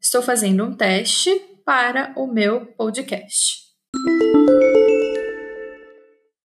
Estou fazendo um teste para o meu podcast.